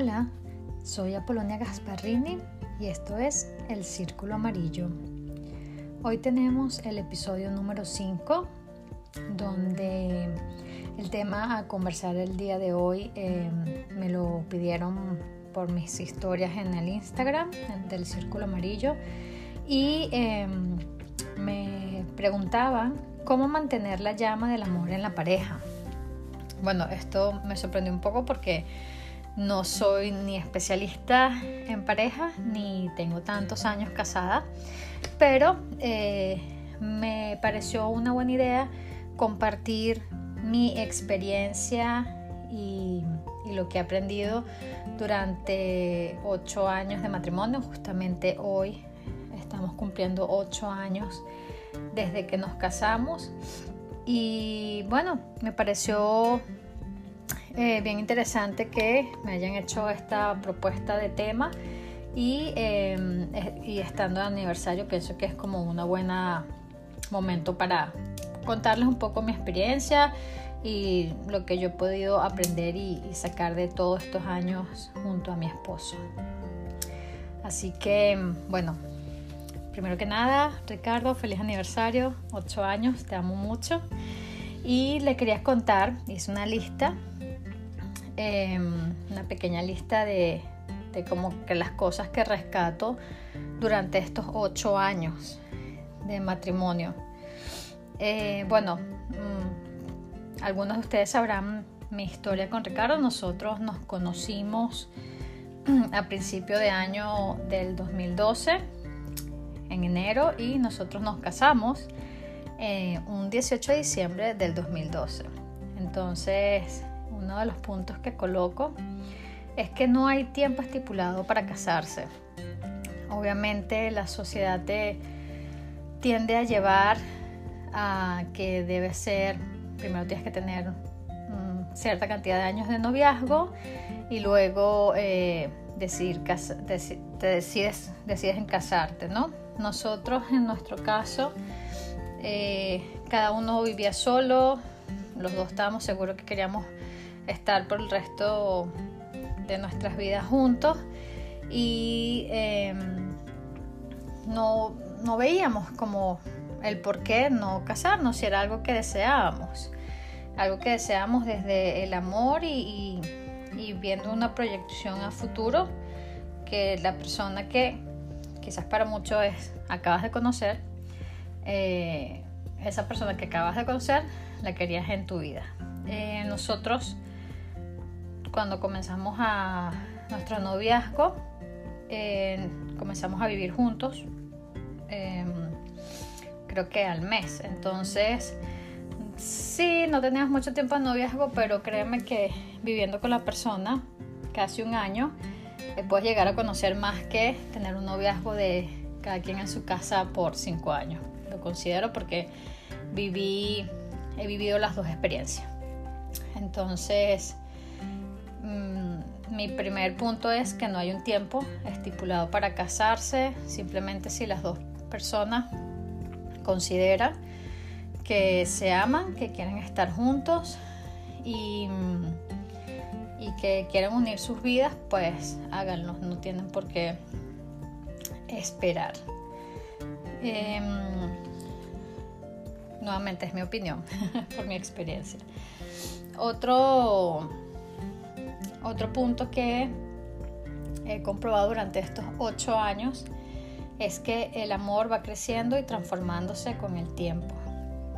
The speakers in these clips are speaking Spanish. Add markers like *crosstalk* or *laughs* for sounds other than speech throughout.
Hola, soy Apolonia Gasparrini y esto es El Círculo Amarillo. Hoy tenemos el episodio número 5 donde el tema a conversar el día de hoy eh, me lo pidieron por mis historias en el Instagram del Círculo Amarillo y em, me preguntaban cómo mantener la llama del amor en la pareja. Bueno, esto me sorprendió un poco porque no soy ni especialista en pareja ni tengo tantos años casada, pero eh, me pareció una buena idea compartir mi experiencia y, lo que he aprendido durante ocho años de matrimonio. Justamente hoy estamos cumpliendo ocho años desde que nos casamos. Y bueno, me pareció eh, bien interesante que me hayan hecho esta propuesta de tema y, em, y estando de aniversario pienso que es como una buena momento para contarles un poco mi experiencia y lo que yo he podido aprender y, sacar de todos estos años junto a mi esposo. Así que, bueno, primero que nada, Ricardo, feliz aniversario, 8 años, te amo mucho. Y le quería contar, hice una lista, em, una pequeña lista de, de como que las cosas que rescato durante estos 8 años de matrimonio. Eh, bueno, mm, algunos de ustedes sabrán mi historia con Ricardo. Nosotros nos conocimos a principio de año del 2012, en enero, y nosotros nos casamos eh, un 18 de diciembre del 2012. Entonces, uno de los puntos que coloco es que no hay tiempo estipulado para casarse. Obviamente la sociedad te tiende a llevar a que debe ser, primero tienes que tener mm, cierta cantidad de años de noviazgo y luego eh, te decides, decides en casarte, ¿no? Nosotros en nuestro caso, eh, cada uno vivía solo, los dos estábamos seguros que queríamos estar por el resto de nuestras vidas juntos y em, no, no veíamos como el por qué no casarnos, si era algo que deseábamos, algo que deseábamos desde el amor y, viendo una proyección a futuro que la persona que quizás para muchos es acabas de conocer, eh, esa persona que acabas de conocer la querías en tu vida. Eh, nosotros cuando comenzamos a nuestro noviazgo, eh, comenzamos a vivir juntos creo que al mes. Entonces, sí, no teníamos mucho tiempo de noviazgo, pero créeme que viviendo con la persona casi un año, eh, puedes llegar a conocer más que tener un noviazgo de cada quien en su casa por cinco años. Lo considero porque viví, he vivido las dos experiencias. Entonces, mm, mi primer punto es que no hay un tiempo estipulado para casarse, simplemente si las dos personas considera que se aman, que quieren estar juntos y, y que quieren unir sus vidas, pues háganlo, no tienen por qué esperar. Em, nuevamente es mi opinión, *laughs* por mi experiencia. Otro, otro punto que he comprobado durante estos ocho años es que el amor va creciendo y transformándose con el tiempo.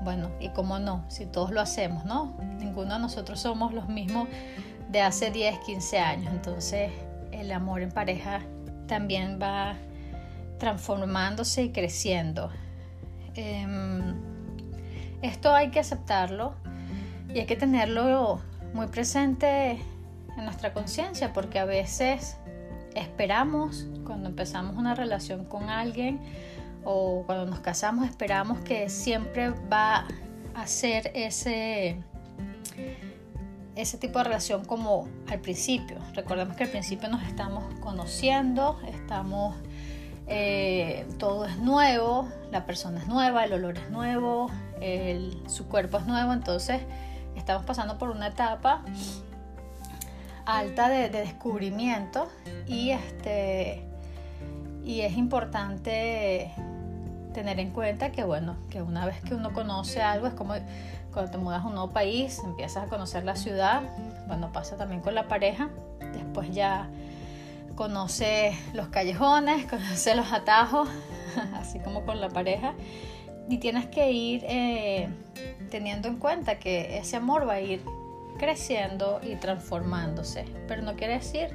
Bueno, y cómo no, si todos lo hacemos, ¿no? Ninguno de nosotros somos los mismos de hace 10, 15 años. Entonces, el amor en pareja también va transformándose y creciendo. Em, esto hay que aceptarlo y hay que tenerlo muy presente en nuestra conciencia porque a veces esperamos cuando empezamos una relación con alguien o cuando nos casamos, esperamos que siempre va a ser ese, ese tipo de relación como al principio. Recordemos que al principio nos estamos conociendo, estamos, eh, todo es nuevo, la persona es nueva, el olor es nuevo, su cuerpo es nuevo, entonces estamos pasando por una etapa alta de, descubrimiento y, este, y es importante tener en cuenta que bueno, que una vez que uno conoce algo es como cuando te mudas a un nuevo país, empiezas a conocer la ciudad, bueno, pasa también con la pareja, después ya conoce los callejones, *laughs* conoce los atajos, *laughs* así como con la pareja, y tienes que ir eh, teniendo en cuenta que ese amor va a ir creciendo y transformándose, pero no quiere decir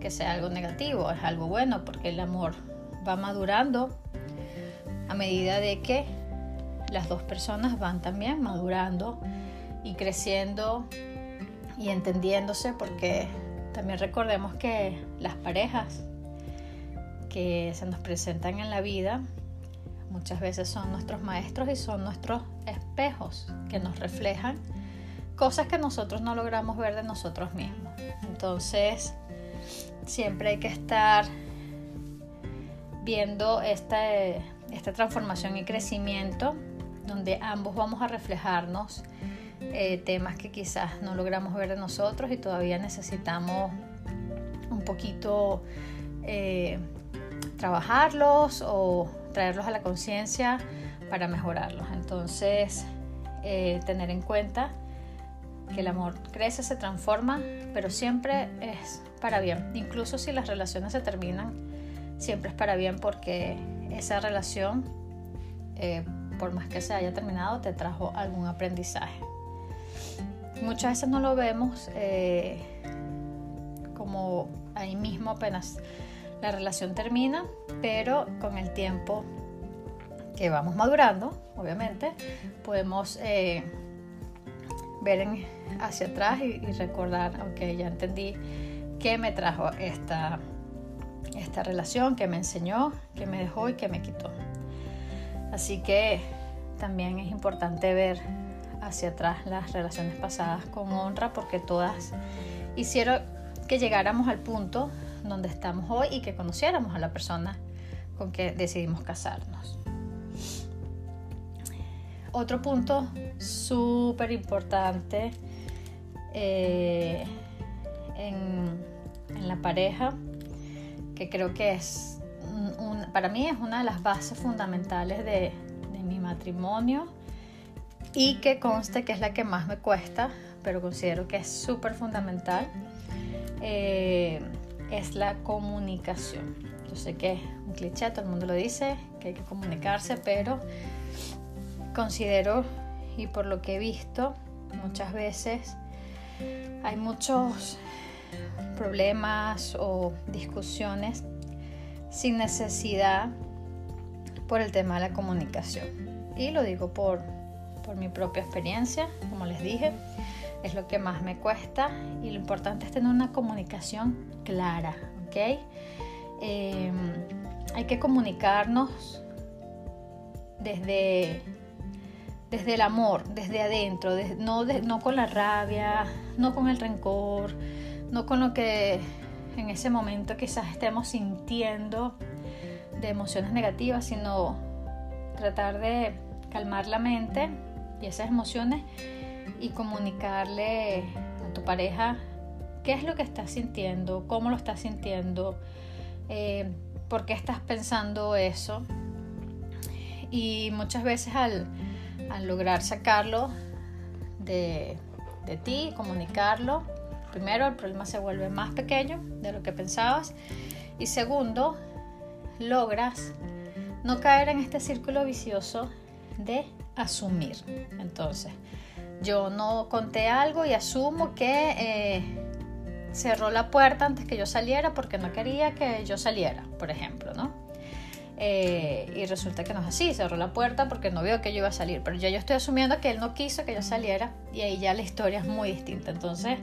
que sea algo negativo, es algo bueno porque el amor va madurando a medida de que las dos personas van también madurando y creciendo y entendiéndose porque también recordemos que las parejas que se nos presentan en la vida muchas veces son nuestros maestros y son nuestros espejos que nos reflejan cosas que nosotros no logramos ver de nosotros mismos. Entonces, siempre hay que estar viendo esta, esta transformación y crecimiento donde ambos vamos a reflejarnos eh, temas que quizás no logramos ver de nosotros y todavía necesitamos un poquito eh, trabajarlos o traerlos a la conciencia para mejorarlos. Entonces, eh, tener en cuenta que el amor crece, se transforma, pero siempre es para bien. Incluso si las relaciones se terminan, siempre es para bien porque esa relación, por más que se haya terminado, te trajo algún aprendizaje. Muchas veces no lo vemos eh, como ahí mismo apenas la relación termina, pero con el tiempo que vamos madurando, obviamente, podemos eh, ver hacia atrás y, recordar, aunque ya entendí qué me trajo esta, esta relación, qué me enseñó, qué me dejó y qué me quitó. Así que también es importante ver hacia atrás las relaciones pasadas con honra porque todas hicieron que llegáramos al punto donde estamos hoy y que conociéramos a la persona con que decidimos casarnos. Otro punto súper importante eh, en, la pareja, que creo que es, para mí es una de las bases fundamentales de, mi matrimonio, y que conste que es la que más me cuesta, pero considero que es súper fundamental, eh, es la comunicación. Yo sé que es un cliché, todo el mundo lo dice, que hay que comunicarse, pero considero y por lo que he visto muchas veces hay muchos problemas o discusiones sin necesidad por el tema de la comunicación. Y lo digo por por mi propia experiencia, como les dije, es lo que más me cuesta y lo importante es tener una comunicación clara, ¿ok? Em, hay que comunicarnos desde, desde el amor, desde adentro, no, con la rabia, no con el rencor, no con lo que en ese momento quizás estemos sintiendo de emociones negativas, sino tratar de calmar la mente y esas emociones y comunicarle a tu pareja qué es lo que estás sintiendo, cómo lo estás sintiendo, eh, por qué estás pensando eso. Y muchas veces al, lograr sacarlo de, de ti, comunicarlo, primero el problema se vuelve más pequeño de lo que pensabas y segundo, logras no caer en este círculo vicioso de asumir. Entonces, yo no conté algo y asumo que eh, cerró la puerta antes que yo saliera porque no quería que yo saliera, por ejemplo, ¿no? Eh, y resulta que no es así, cerró la puerta porque no vio que yo iba a salir, pero ya yo estoy asumiendo que él no quiso que yo saliera y ahí ya la historia es muy distinta. Entonces,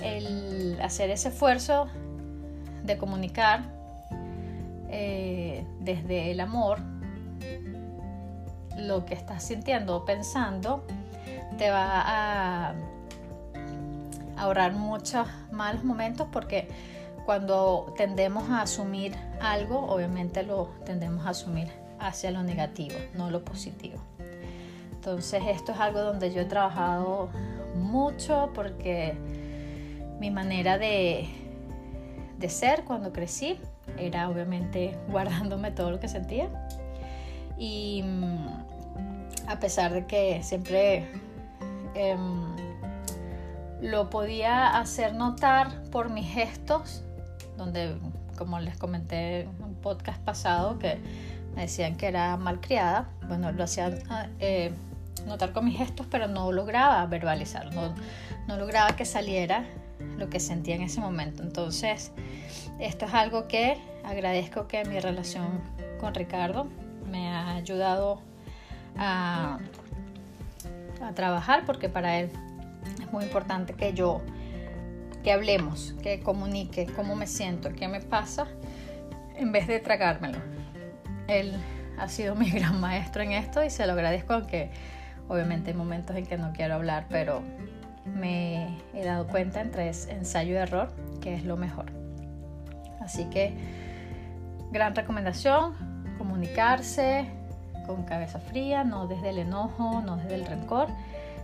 el hacer ese esfuerzo de comunicar eh, desde el amor lo que estás sintiendo o pensando te va a ahorrar muchos malos momentos porque cuando tendemos a asumir algo, obviamente lo tendemos a asumir hacia lo negativo, no lo positivo. Entonces esto es algo donde yo he trabajado mucho porque mi manera de, de ser cuando crecí era obviamente *laughs* guardándome todo lo que sentía. Y mm, a pesar de que siempre em, lo podía hacer notar por mis gestos, donde, como les comenté en un podcast pasado, que me decían que era malcriada, bueno, lo hacía eh, notar con mis gestos, pero no lograba verbalizar, no, no lograba que saliera lo que sentía en ese momento. Entonces, esto es algo que agradezco que mi relación con Ricardo me ha ayudado a, a trabajar porque para él es muy importante que yo, que hablemos, que comunique cómo me siento, qué me pasa, en vez de tragármelo. Él ha sido mi *laughs* gran maestro en esto y se lo agradezco, aunque obviamente hay momentos en que no quiero hablar, pero me he dado cuenta entre ensayo y error que es lo mejor. Así que gran recomendación, comunicarse con cabeza fría, no desde el enojo, no desde el rencor,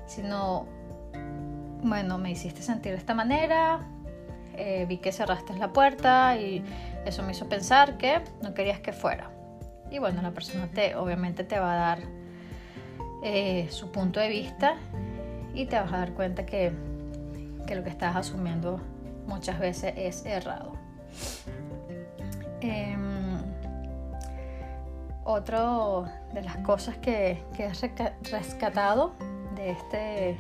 sino, bueno, me hiciste sentir de esta manera, eh, vi que cerraste la puerta y eso me hizo pensar que no querías que fuera. Y bueno, la persona te, obviamente te va a dar eh, su punto de vista y te vas a dar cuenta que, lo que estás asumiendo muchas veces es errado. Eh, otro de las cosas que, que he rescatado de este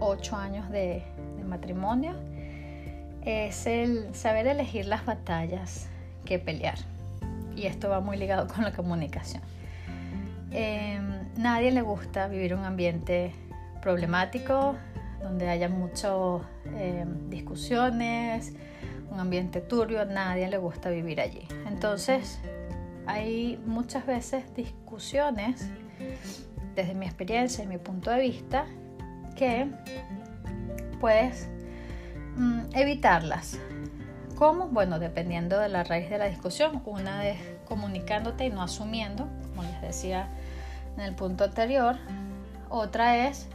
ocho años de, matrimonio es el saber elegir las batallas que pelear. Y esto va muy ligado con la comunicación. Eh, nadie le gusta vivir un ambiente problemático, donde haya muchas eh, discusiones, un ambiente turbio, nadie le gusta vivir allí. Entonces, hay muchas veces discusiones, desde mi experiencia y mi punto de vista, que puedes mm, evitarlas. ¿Cómo? Bueno, dependiendo de la raíz de la discusión. Una es comunicándote y no asumiendo, como les decía en el punto anterior. Otra es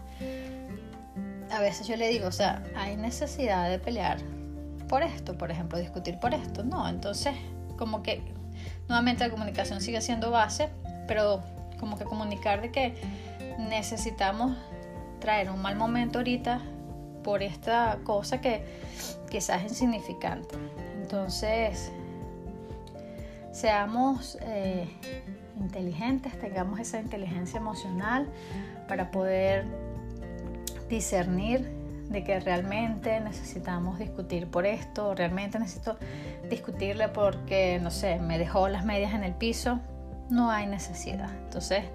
a veces yo le digo, o sea, hay necesidad de pelear por esto, por ejemplo, discutir por esto. No, entonces, como que nuevamente la comunicación sigue siendo base, pero como que comunicar de que necesitamos traer un mal momento ahorita por esta cosa que quizás es insignificante. Entonces, seamos eh, inteligentes, tengamos esa inteligencia emocional para poder discernir de que realmente necesitamos discutir por esto, realmente necesito discutirle porque, no sé, me dejó las medias en el piso, no hay necesidad. Entonces,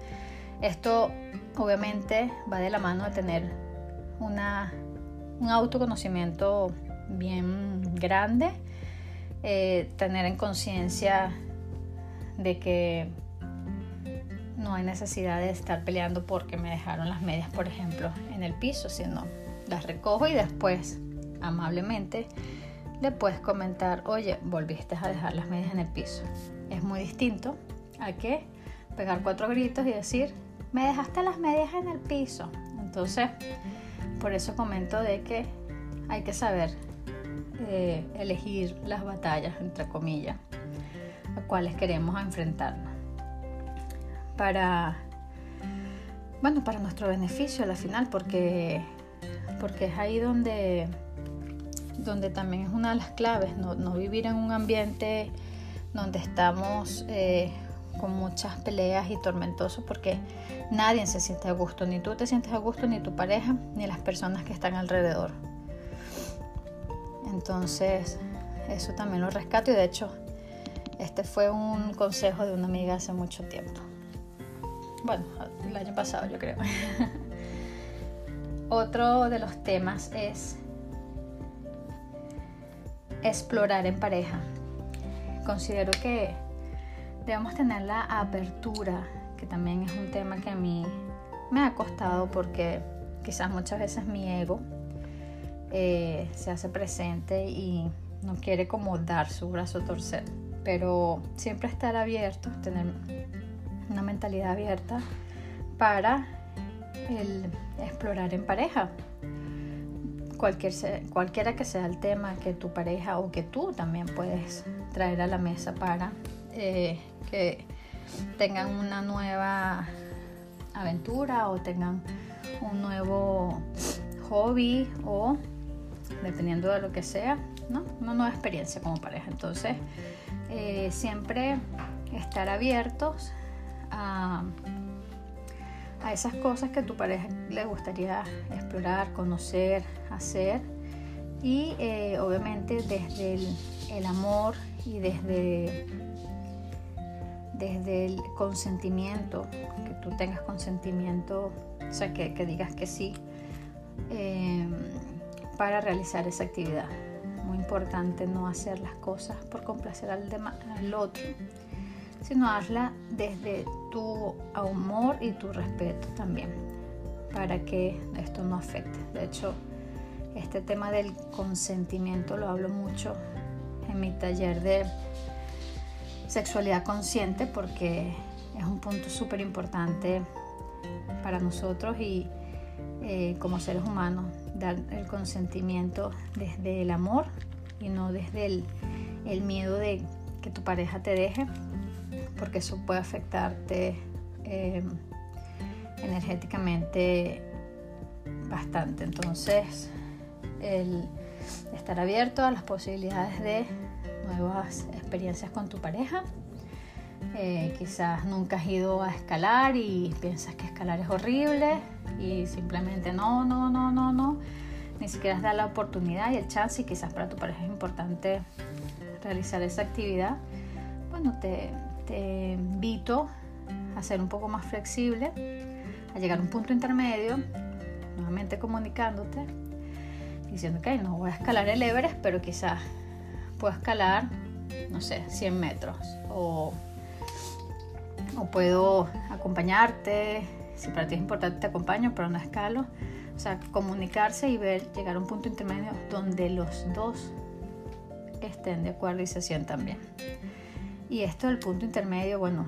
esto obviamente va de la mano de tener una, un autoconocimiento bien grande, eh, tener en conciencia de que no hay necesidad de estar peleando porque me dejaron las medias, por ejemplo, en el piso, sino las recojo y después, amablemente, le puedes comentar, oye, volviste a dejar las medias en el piso. Es muy distinto a que pegar cuatro gritos y decir, me dejaste las medias en el piso. Entonces, por eso comento de que hay que saber eh, elegir las batallas, entre comillas, a cuales queremos enfrentarnos para, bueno, para nuestro beneficio a la final, porque, porque es ahí donde, donde también es una de las claves, no, vivir en un ambiente donde estamos eh, con muchas peleas y tormentosos, porque nadie se siente a gusto, ni tú te sientes a gusto, ni tu pareja, ni las personas que están alrededor. Entonces, eso también lo rescato y de hecho, este fue un consejo de una amiga hace mucho tiempo. Bueno, el año pasado yo creo. *laughs* Otro de los temas es explorar en pareja. Considero que debemos tener la apertura, que también es un tema que a mí me ha costado porque quizás muchas veces mi ego eh, se hace presente y no quiere como dar su brazo a torcer. Pero siempre estar abierto, tener una mentalidad abierta para explorar en pareja. cualquier, cualquiera que sea el tema que tu pareja o que tú también puedes traer a la mesa para eh, que tengan una nueva aventura o tengan un nuevo hobby o dependiendo de lo que sea, ¿no? una nueva experiencia como pareja. Entonces, eh, siempre estar abiertos a, a esas cosas que a tu pareja le gustaría explorar, conocer, hacer y eh, obviamente desde el, amor y desde, desde el consentimiento, que tú tengas consentimiento, o sea, que, digas que sí eh, para realizar esa actividad. Muy importante no hacer las cosas por complacer al, al otro, sino hazla desde tu amor y tu respeto también, para que esto no afecte. De hecho, este tema del consentimiento lo hablo mucho en mi taller de sexualidad consciente porque es un punto súper importante para nosotros y eh, como seres humanos dar el consentimiento desde el amor y no desde el, miedo de que tu pareja te deje porque eso puede afectarte eh, energéticamente bastante. Entonces el estar abierto a las posibilidades de nuevas experiencias con tu pareja. Eh, quizás nunca has ido a escalar y piensas que escalar es horrible y simplemente no, no, no, no, no. Ni siquiera has dado la oportunidad y el chance y quizás para tu pareja es importante realizar esa actividad. Bueno, te, te invito a ser un poco más flexible, a llegar a un punto intermedio, nuevamente comunicándote diciendo que no voy a escalar el Everest, pero quizás puedo escalar, no sé, 100 metros o, o puedo acompañarte, si para ti es importante te acompaño, pero no escalo. O sea, comunicarse y ver, llegar a un punto intermedio donde los dos estén de acuerdo y se sientan bien. Y esto del punto intermedio, bueno,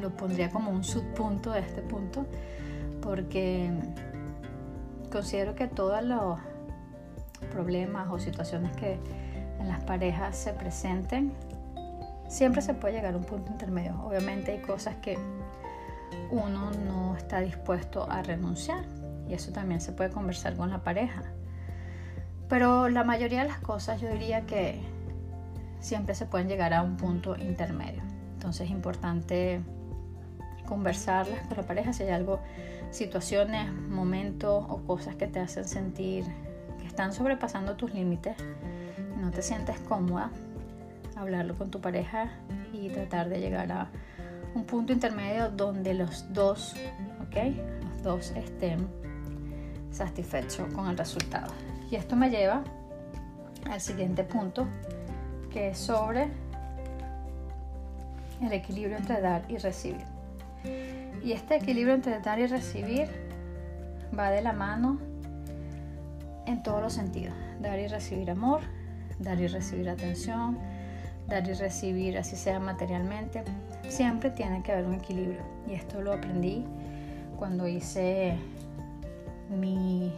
lo pondría como un subpunto de este punto, porque considero que todos los problemas o situaciones que en las parejas se presenten, siempre se puede llegar a un punto intermedio. Obviamente hay cosas que uno no está dispuesto a renunciar y eso también se puede conversar con la pareja. Pero la mayoría de las cosas yo diría que siempre se pueden llegar a un punto intermedio. Entonces es importante conversarlas con la pareja si hay algo, situaciones, momentos o cosas que te hacen sentir están sobrepasando tus límites, no te sientes cómoda, hablarlo con tu pareja y tratar de llegar a un punto intermedio donde los dos, ¿ok? Los dos estén satisfechos con el resultado. Y esto me lleva al siguiente punto, que es sobre el equilibrio entre dar y recibir. Y este equilibrio entre dar y recibir va de la mano en todos los sentidos. Dar y recibir amor, dar y recibir atención, dar y recibir, así sea materialmente. Siempre tiene que haber un equilibrio. Y esto lo aprendí cuando hice mi,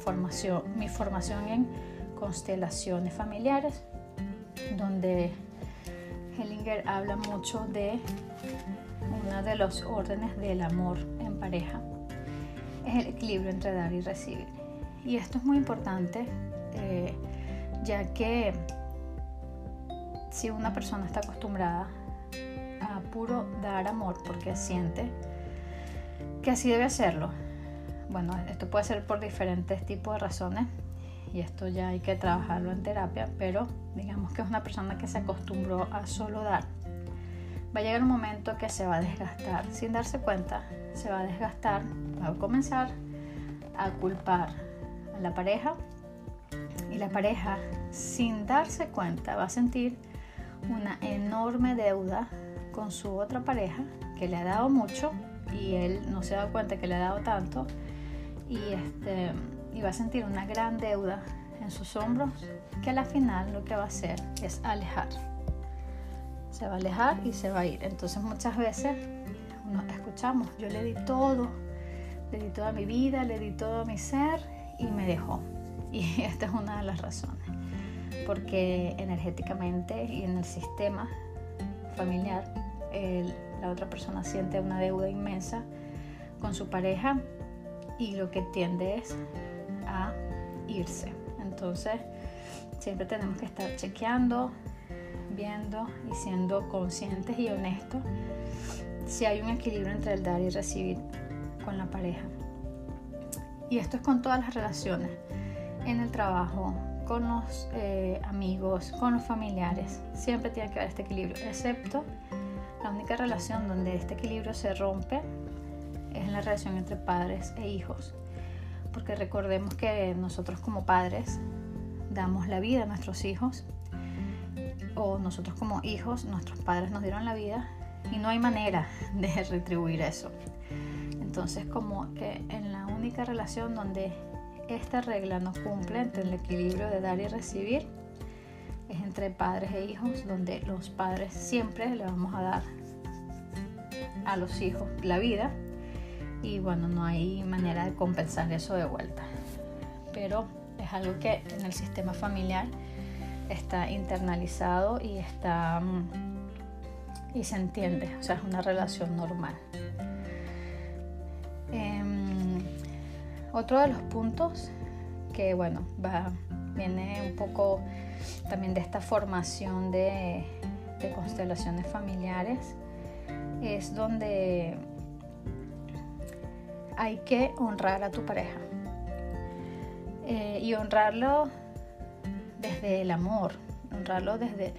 formación, mi formación en constelaciones familiares, donde Hellinger habla mucho de uno de los órdenes del amor en pareja. Es el equilibrio entre dar y recibir. Y esto es muy importante, eh, ya que si una persona está acostumbrada a puro dar amor porque siente que así debe hacerlo, bueno, esto puede ser por diferentes tipos de razones y esto ya hay que trabajarlo en terapia, pero digamos que es una persona que se acostumbró a solo dar. Va a llegar un momento que se va a desgastar, sin darse cuenta, se va a desgastar, va a comenzar a culpar a la pareja y la pareja sin darse cuenta va a sentir una enorme deuda con su otra pareja que le ha dado mucho y él no se dado cuenta que le ha dado tanto y, este, y va a sentir una gran deuda en sus hombros que a la final lo que va a hacer es alejar. Se va a alejar y se va a ir. Entonces muchas veces escuchamos, yo le di todo, le di toda mi vida, le di todo mi ser y me dejó. *laughs* Y esta es una de las razones, porque energéticamente y en el sistema familiar, la otra persona siente una deuda inmensa con su pareja y lo que tiende es a irse. Entonces, siempre tenemos que estar chequeando, viendo y siendo conscientes y honestos si hay un equilibrio entre el dar y recibir con la pareja. Y esto es con todas las relaciones, en el trabajo, con los eh, amigos, con los familiares. Siempre tiene que haber este equilibrio, excepto la única relación donde este equilibrio se rompe es en la relación entre padres e hijos. Porque recordemos que nosotros como padres damos la vida a nuestros hijos o nosotros como hijos, nuestros padres nos dieron la vida y no hay manera de retribuir eso. Entonces como que en la única relación donde esta regla no cumple entre el equilibrio de dar y recibir, es entre padres e hijos, donde los padres siempre le vamos a dar a los hijos la vida y bueno, no hay manera de compensar eso de vuelta. Pero es algo que en el sistema familiar está internalizado y está mm, y se entiende, o sea, es una relación normal. Otro de los puntos que bueno, va, viene un poco también de esta formación de, constelaciones familiares, es donde hay que honrar a tu pareja. Eh, y honrarlo desde el amor, honrarlo desde,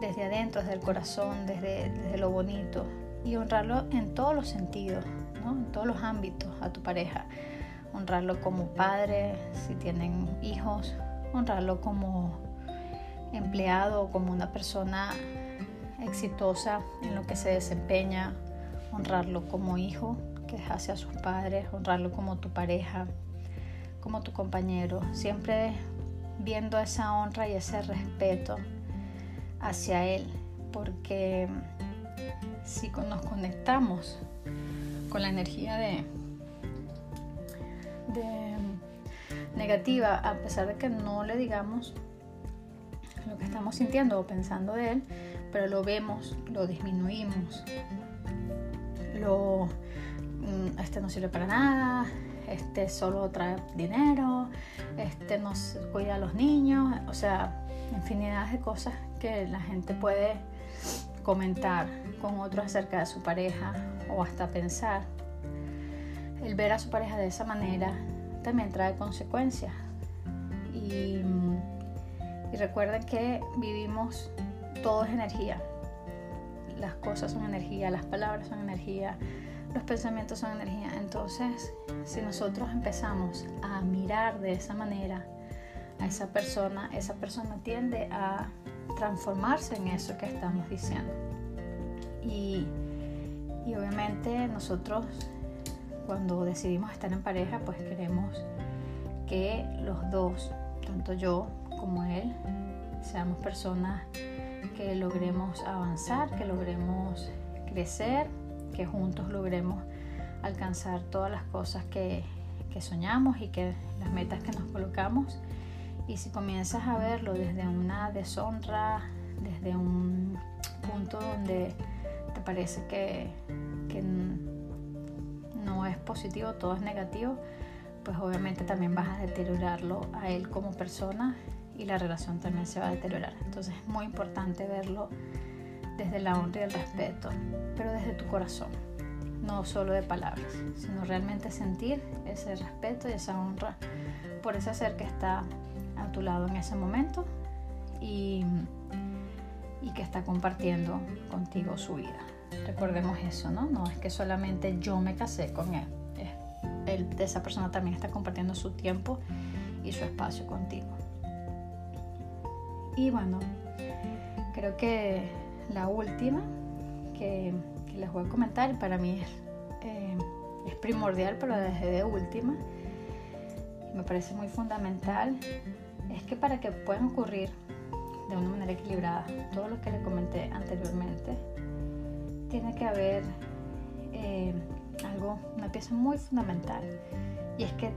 desde adentro, desde el corazón, desde, desde lo bonito y honrarlo en todos los sentidos, en todos los ámbitos a tu pareja. Honrarlo como padre, si tienen hijos, honrarlo como empleado, como una persona exitosa en lo que se desempeña, honrarlo como hijo que hace a sus padres, honrarlo como tu pareja, como tu compañero, siempre viendo esa honra y ese respeto hacia él, porque si nos conectamos con la energía de, negativa, a pesar de que no le digamos lo que estamos sintiendo o pensando de él, pero lo vemos, lo disminuimos, lo mm, este no sirve para nada, este solo trae dinero, este nos cuida a los niños, o sea, infinidad de cosas que la gente puede comentar con otros acerca de su pareja o hasta pensar. El ver a su pareja de esa manera también trae consecuencias. Y, y recuerden que vivimos todo es energía. Las cosas son energía, las palabras son energía, los pensamientos son energía. Entonces, si nosotros empezamos a mirar de esa manera a esa persona, esa persona tiende a transformarse en eso que estamos diciendo. Y, y obviamente nosotros cuando decidimos estar en pareja, pues queremos que los dos, tanto yo como él, seamos personas que logremos avanzar, que logremos crecer que juntos logremos alcanzar todas las cosas que, soñamos y que las metas que nos colocamos. Y si comienzas a verlo desde una deshonra, desde un punto donde te parece que, que no es positivo, todo es negativo, pues obviamente también vas a deteriorarlo a él como persona y la relación también se va a deteriorar. Entonces es muy importante verlo desde la honra y el respeto, pero desde tu corazón, no solo de palabras, sino realmente sentir ese respeto y esa honra por ese ser que está a tu lado en ese momento y, y que está compartiendo contigo su vida. Recordemos eso, ¿no? No es que solamente yo me casé con él, él esa persona también está compartiendo su tiempo y su espacio contigo. Y bueno, creo que la última que, les voy a comentar, para mí es, eh, es primordial, pero desde de última, me parece muy fundamental, es que para que puedan ocurrir de una manera equilibrada todo lo que les comenté anteriormente, tiene que haber eh, algo, una pieza muy fundamental, y es que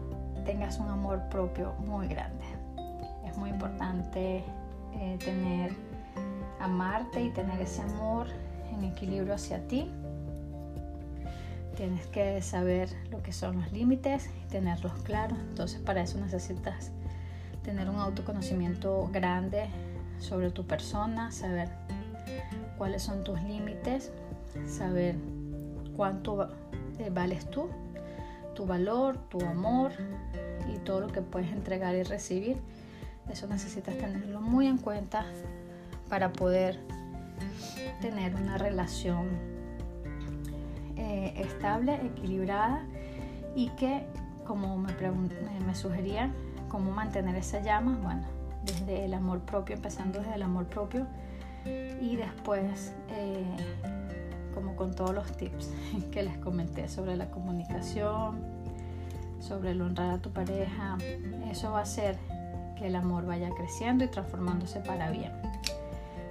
tengas un amor propio muy grande. Es muy importante eh, tener, amarte y tener ese amor en equilibrio hacia ti. Tienes que saber lo que son los límites y tenerlos claros. Entonces para eso necesitas tener un autoconocimiento grande sobre tu persona, saber cuáles son tus límites, saber cuánto vales tú, tu valor, tu amor y todo lo que puedes entregar y recibir. Eso necesitas tenerlo muy en cuenta para poder tener una relación eh, estable, equilibrada y que, como me, me sugerían, cómo mantener esa llama, bueno, desde el amor propio, empezando desde el amor propio y después, eh, como con todos los tips *laughs* que les comenté sobre la comunicación, sobre el honrar a tu pareja, eso va a hacer que el amor vaya creciendo y transformándose para bien.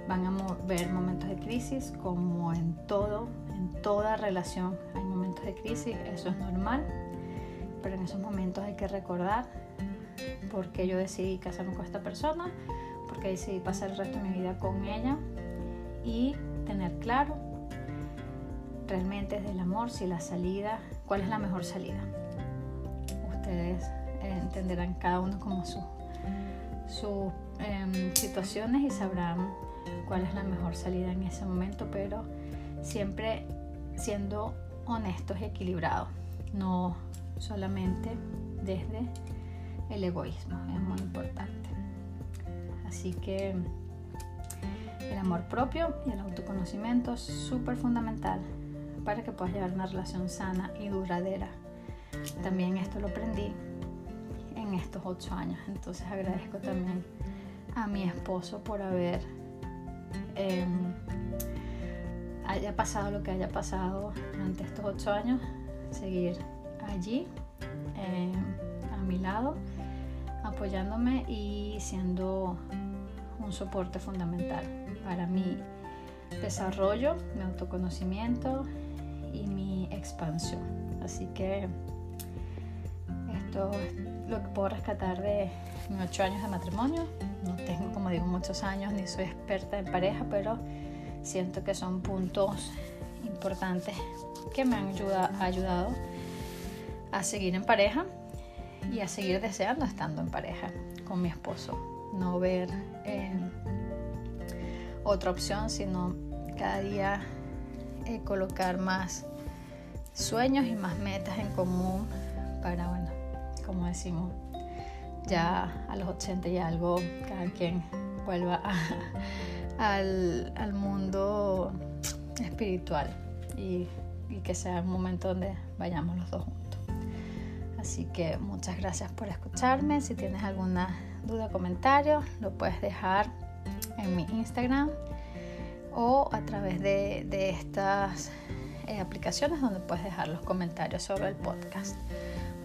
Van a ver momentos de crisis como en todo, en toda relación hay momentos de crisis, eso es normal, pero en esos momentos hay que recordar por qué yo decidí casarme con esta persona, porque decidí pasar el resto de mi vida con ella y tener claro realmente desde el amor si la salida, cuál es la mejor salida. Ustedes entenderán cada uno como sus em, situaciones y sabrán cuál es la mejor salida en ese momento, pero siempre siendo honestos y equilibrados, no solamente desde el egoísmo, es muy importante. Así que el amor propio y el autoconocimiento es súper fundamental para que puedas llevar una relación sana y duradera. También esto lo aprendí en estos ocho años, entonces agradezco también a mi esposo por haber em, haya pasado lo que haya pasado durante estos ocho años, seguir allí em, a mi lado apoyándome y siendo un soporte fundamental para mi desarrollo, mi autoconocimiento y mi expansión. Así que esto es lo que puedo rescatar de mis ocho años de matrimonio. No tengo, como digo, muchos años ni soy experta en pareja, pero siento que son puntos importantes que me han ayudado a seguir en pareja y a seguir deseando estando en pareja con mi esposo. No ver eh, otra opción, sino cada día eh, colocar más sueños y más metas en común para, bueno, como decimos, ya a los 80 y algo, cada quien vuelva al, al, mundo espiritual y, y que sea un momento donde vayamos los dos juntos. Así que muchas gracias por escucharme. Si tienes alguna duda o comentario, lo puedes dejar en mi Instagram o a través de, estas eh, aplicaciones donde puedes dejar los comentarios sobre el podcast.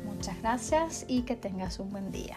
Muchas gracias y que tengas un buen día.